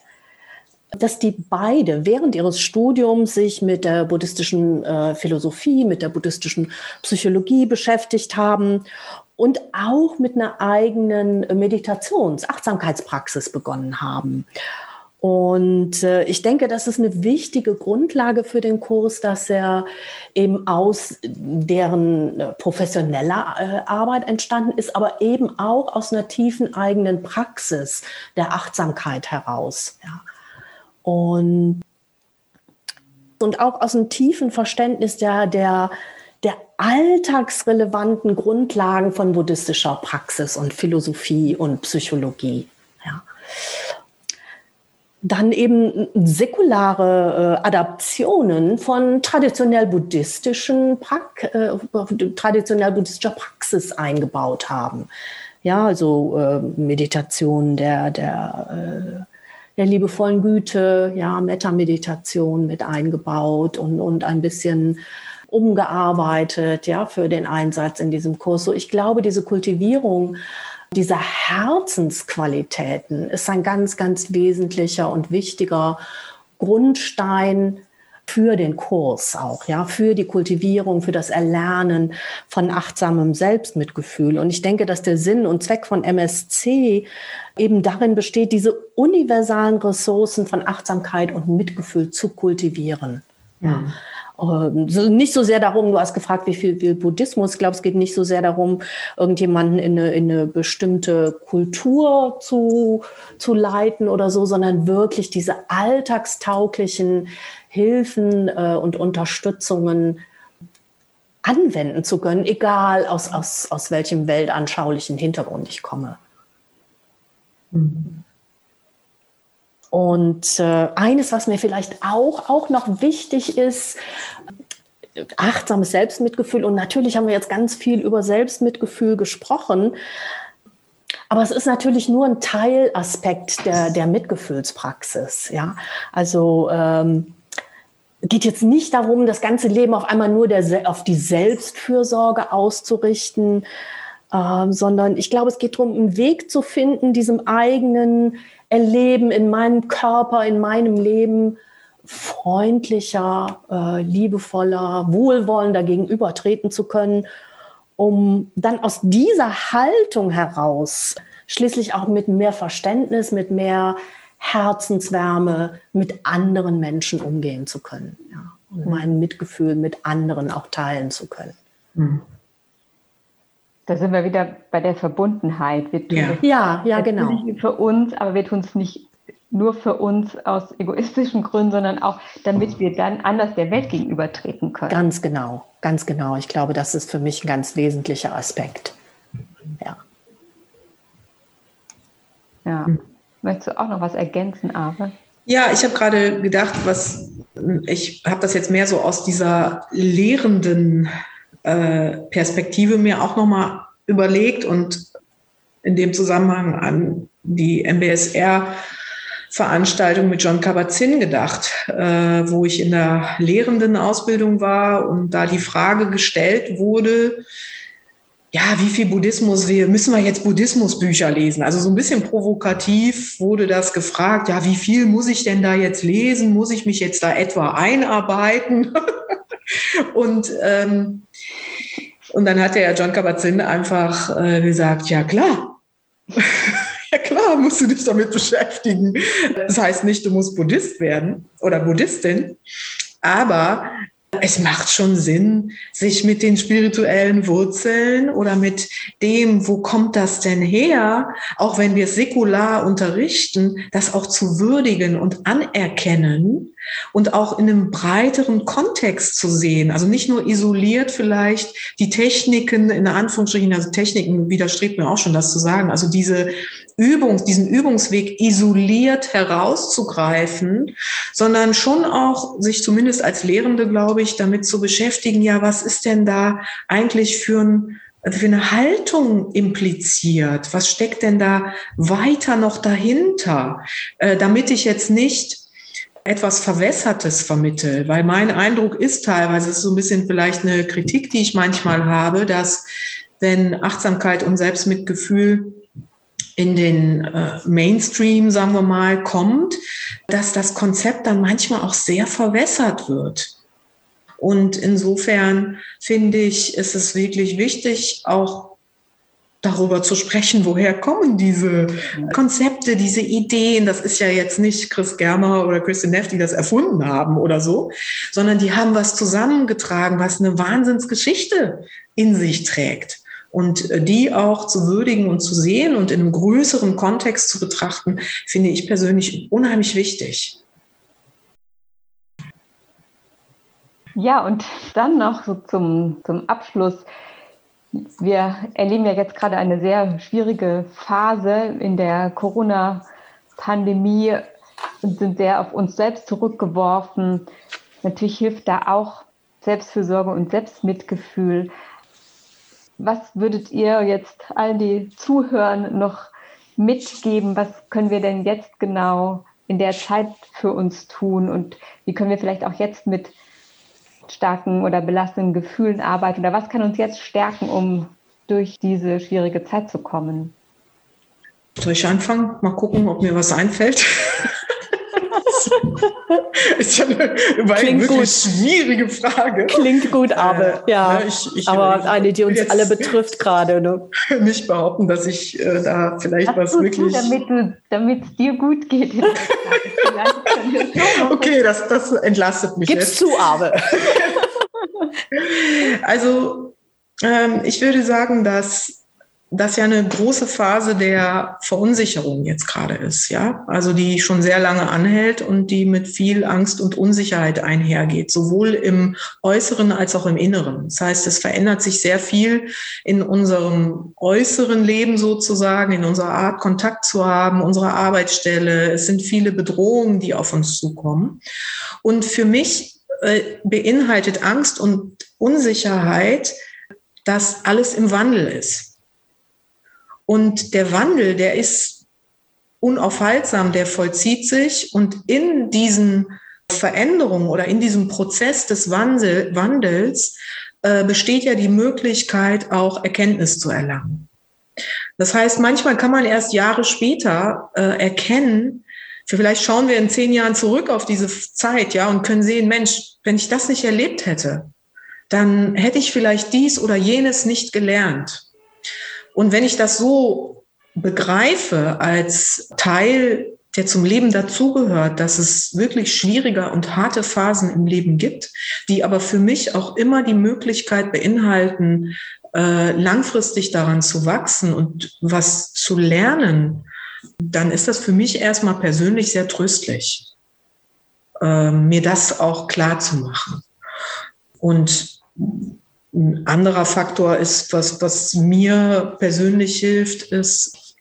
dass die beide während ihres Studiums sich mit der buddhistischen äh, Philosophie, mit der buddhistischen Psychologie beschäftigt haben und auch mit einer eigenen Meditations-, Achtsamkeitspraxis begonnen haben. Und äh, ich denke, das ist eine wichtige Grundlage für den Kurs, dass er eben aus deren äh, professioneller äh, Arbeit entstanden ist, aber eben auch aus einer tiefen eigenen Praxis der Achtsamkeit heraus. Ja. Und, und auch aus einem tiefen Verständnis der, der, der alltagsrelevanten Grundlagen von buddhistischer Praxis und Philosophie und Psychologie. Ja. Dann eben säkulare äh, Adaptionen von traditionell buddhistischen Prak äh, traditionell buddhistischer Praxis eingebaut haben. Ja, also äh, Meditation der, der, äh, der liebevollen Güte, ja, Metta-Meditation mit eingebaut und, und ein bisschen umgearbeitet, ja, für den Einsatz in diesem Kurs. So, ich glaube, diese Kultivierung dieser Herzensqualitäten ist ein ganz, ganz wesentlicher und wichtiger Grundstein für den Kurs auch, ja, für die Kultivierung, für das Erlernen von achtsamem Selbstmitgefühl. Und ich denke, dass der Sinn und Zweck von MSC eben darin besteht, diese universalen Ressourcen von Achtsamkeit und Mitgefühl zu kultivieren. Ja. Ähm, nicht so sehr darum, du hast gefragt, wie viel, viel Buddhismus. Ich glaube, es geht nicht so sehr darum, irgendjemanden in eine, in eine bestimmte Kultur zu, zu leiten oder so, sondern wirklich diese alltagstauglichen Hilfen äh, und Unterstützungen anwenden zu können, egal aus, aus, aus welchem weltanschaulichen Hintergrund ich komme. Mhm. Und äh, eines, was mir vielleicht auch, auch noch wichtig ist, achtsames Selbstmitgefühl. Und natürlich haben wir jetzt ganz viel über Selbstmitgefühl gesprochen. Aber es ist natürlich nur ein Teilaspekt der, der Mitgefühlspraxis. Ja? Also ähm, geht jetzt nicht darum, das ganze Leben auf einmal nur der, auf die Selbstfürsorge auszurichten, äh, sondern ich glaube, es geht darum, einen Weg zu finden, diesem eigenen Erleben in meinem Körper, in meinem Leben freundlicher, äh, liebevoller, wohlwollender gegenübertreten zu können, um dann aus dieser Haltung heraus schließlich auch mit mehr Verständnis, mit mehr Herzenswärme mit anderen Menschen umgehen zu können ja, und mein Mitgefühl mit anderen auch teilen zu können. Mhm. Da sind wir wieder bei der Verbundenheit. Wir tun ja. ja, ja, genau. Nicht für uns, aber wir tun es nicht nur für uns aus egoistischen Gründen, sondern auch, damit wir dann anders der Welt gegenübertreten können. Ganz genau, ganz genau. Ich glaube, das ist für mich ein ganz wesentlicher Aspekt. Ja. Ja. Hm. Möchtest du auch noch was ergänzen, Ave? Ja, ich habe gerade gedacht, was ich habe das jetzt mehr so aus dieser lehrenden äh, Perspektive mir auch nochmal überlegt und in dem Zusammenhang an die MBSR Veranstaltung mit John Kabat-Zinn gedacht, äh, wo ich in der lehrenden Ausbildung war und da die Frage gestellt wurde, ja, wie viel Buddhismus wir, müssen wir jetzt Buddhismusbücher lesen? Also so ein bisschen provokativ wurde das gefragt, ja, wie viel muss ich denn da jetzt lesen? Muss ich mich jetzt da etwa einarbeiten? (laughs) und ähm, und dann hat der John Kabat-Zinn einfach äh, gesagt, ja klar, (laughs) ja klar, klar musst du dich damit beschäftigen. Das heißt nicht, du musst Buddhist werden oder Buddhistin, aber es macht schon Sinn, sich mit den spirituellen Wurzeln oder mit dem, wo kommt das denn her, auch wenn wir es säkular unterrichten, das auch zu würdigen und anerkennen und auch in einem breiteren Kontext zu sehen. Also nicht nur isoliert vielleicht die Techniken, in Anführungsstrichen, also Techniken widerstrebt mir auch schon das zu sagen, also diese Übungs, diesen Übungsweg isoliert herauszugreifen, sondern schon auch sich zumindest als Lehrende, glaube ich, damit zu beschäftigen, ja, was ist denn da eigentlich für ein für eine Haltung impliziert? Was steckt denn da weiter noch dahinter? Äh, damit ich jetzt nicht etwas Verwässertes vermittel, weil mein Eindruck ist teilweise, ist so ein bisschen vielleicht eine Kritik, die ich manchmal habe, dass wenn Achtsamkeit und Selbstmitgefühl in den äh, Mainstream, sagen wir mal, kommt, dass das Konzept dann manchmal auch sehr verwässert wird. Und insofern finde ich, ist es wirklich wichtig, auch darüber zu sprechen, woher kommen diese Konzepte, diese Ideen. Das ist ja jetzt nicht Chris Germer oder Christian Neff, die das erfunden haben oder so, sondern die haben was zusammengetragen, was eine Wahnsinnsgeschichte in sich trägt. Und äh, die auch zu würdigen und zu sehen und in einem größeren Kontext zu betrachten, finde ich persönlich unheimlich wichtig. Ja, und dann noch so zum, zum Abschluss. Wir erleben ja jetzt gerade eine sehr schwierige Phase in der Corona-Pandemie und sind sehr auf uns selbst zurückgeworfen. Natürlich hilft da auch Selbstfürsorge und Selbstmitgefühl. Was würdet ihr jetzt allen, die zuhören, noch mitgeben? Was können wir denn jetzt genau in der Zeit für uns tun? Und wie können wir vielleicht auch jetzt mit starken oder belastenden Gefühlen arbeiten? Oder was kann uns jetzt stärken, um durch diese schwierige Zeit zu kommen? Soll ich anfangen? Mal gucken, ob mir was einfällt. (laughs) (laughs) ist ja eine Klingt wirklich gut. schwierige Frage. Klingt gut, aber äh, ja. Ich, ich, aber ich, eine, die uns alle betrifft gerade. Ne? (laughs) Nicht behaupten, dass ich äh, da vielleicht was, was wirklich. Du, damit es dir gut geht. (laughs) okay, das, das entlastet mich. Gib's jetzt. zu, aber. also ähm, ich würde sagen, dass das ja eine große Phase der Verunsicherung jetzt gerade ist, ja. Also die schon sehr lange anhält und die mit viel Angst und Unsicherheit einhergeht, sowohl im Äußeren als auch im Inneren. Das heißt, es verändert sich sehr viel in unserem äußeren Leben sozusagen, in unserer Art Kontakt zu haben, unserer Arbeitsstelle. Es sind viele Bedrohungen, die auf uns zukommen. Und für mich äh, beinhaltet Angst und Unsicherheit, dass alles im Wandel ist. Und der Wandel, der ist unaufhaltsam, der vollzieht sich und in diesen Veränderungen oder in diesem Prozess des Wandel, Wandels äh, besteht ja die Möglichkeit, auch Erkenntnis zu erlangen. Das heißt, manchmal kann man erst Jahre später äh, erkennen, vielleicht schauen wir in zehn Jahren zurück auf diese Zeit, ja, und können sehen, Mensch, wenn ich das nicht erlebt hätte, dann hätte ich vielleicht dies oder jenes nicht gelernt. Und wenn ich das so begreife als Teil, der zum Leben dazugehört, dass es wirklich schwierige und harte Phasen im Leben gibt, die aber für mich auch immer die Möglichkeit beinhalten, äh, langfristig daran zu wachsen und was zu lernen, dann ist das für mich erstmal persönlich sehr tröstlich, äh, mir das auch klar zu machen. Und ein anderer Faktor ist, was, was mir persönlich hilft, ist,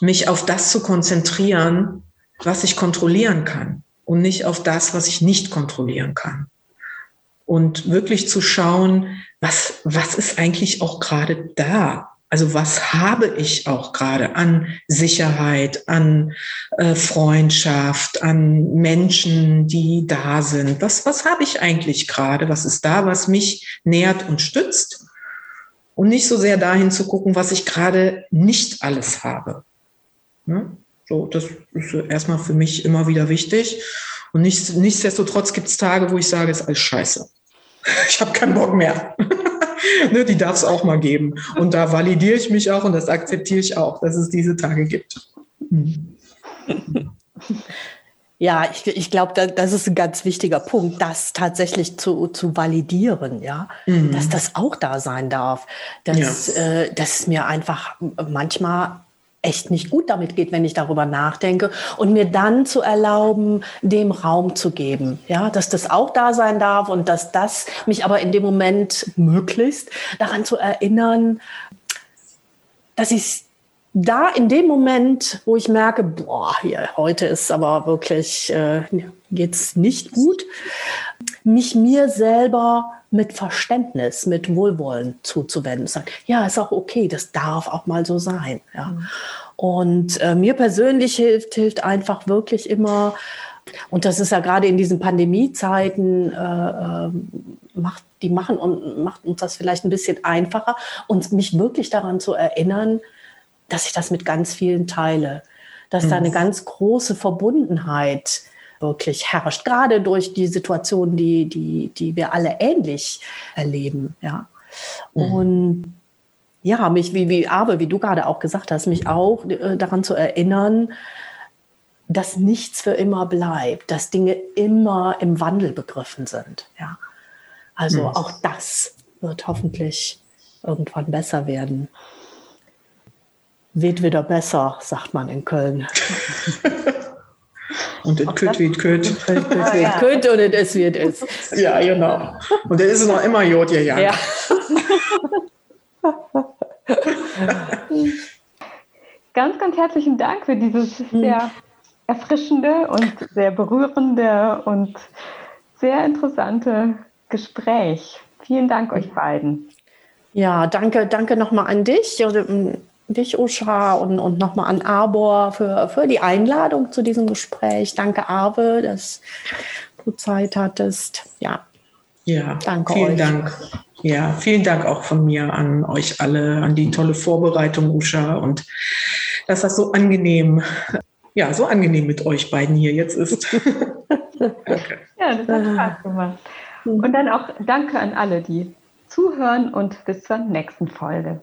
mich auf das zu konzentrieren, was ich kontrollieren kann und nicht auf das, was ich nicht kontrollieren kann. Und wirklich zu schauen, was, was ist eigentlich auch gerade da? Also was habe ich auch gerade an Sicherheit, an äh, Freundschaft, an Menschen, die da sind? Was, was habe ich eigentlich gerade? Was ist da, was mich nährt und stützt? Und nicht so sehr dahin zu gucken, was ich gerade nicht alles habe. Ne? So, das ist erstmal für mich immer wieder wichtig. Und nicht, nichtsdestotrotz gibt es Tage, wo ich sage, es ist alles scheiße. (laughs) Ich habe keinen Bock mehr. Ne, die darf es auch mal geben. Und da validiere ich mich auch und das akzeptiere ich auch, dass es diese Tage gibt. Mhm. Ja, ich, ich glaube, da, das ist ein ganz wichtiger Punkt, das tatsächlich zu, zu validieren, ja, mhm. dass das auch da sein darf. Dass, ja. äh, dass es mir einfach manchmal echt nicht gut damit geht, wenn ich darüber nachdenke. Und mir dann zu erlauben, dem Raum zu geben, ja, dass das auch da sein darf und dass das mich aber in dem Moment möglichst daran zu erinnern, dass ich da in dem Moment, wo ich merke, boah, hier, heute ist aber wirklich, äh, geht's nicht gut, mich mir selber mit Verständnis, mit Wohlwollen zuzuwenden. Sagen, ja, ist auch okay, das darf auch mal so sein. Ja. Mhm. Und äh, mir persönlich hilft, hilft einfach wirklich immer, und das ist ja gerade in diesen Pandemiezeiten, äh, äh, macht, die machen und macht uns das vielleicht ein bisschen einfacher, uns mich wirklich daran zu erinnern, dass ich das mit ganz vielen teile, dass mhm. da eine mhm. ganz große Verbundenheit wirklich herrscht, gerade durch die Situation, die, die, die wir alle ähnlich erleben. Ja. Mhm. Und ja, mich, wie, wie aber, wie du gerade auch gesagt hast, mich auch äh, daran zu erinnern, dass nichts für immer bleibt, dass Dinge immer im Wandel begriffen sind. Ja. Also mhm. auch das wird hoffentlich irgendwann besser werden. Wird wieder besser, sagt man in Köln. (laughs) Und es köt, wie es köt. Es köt und es wird es. Ja, genau. Und es ist noch immer Jod, ja. ja. ganz, ganz herzlichen Dank für dieses hm. sehr erfrischende und sehr berührende und sehr interessante Gespräch. Vielen Dank euch beiden. Ja, danke, danke nochmal an dich dich, Usha, und, und nochmal an Arbor für, für die Einladung zu diesem Gespräch. Danke, Arve, dass du Zeit hattest. Ja, ja danke vielen euch. Dank. Ja, vielen Dank auch von mir an euch alle, an die tolle Vorbereitung, Usha, und dass das so angenehm, ja, so angenehm mit euch beiden hier jetzt ist. (laughs) danke. Ja, das hat Spaß gemacht. Und dann auch danke an alle, die zuhören und bis zur nächsten Folge.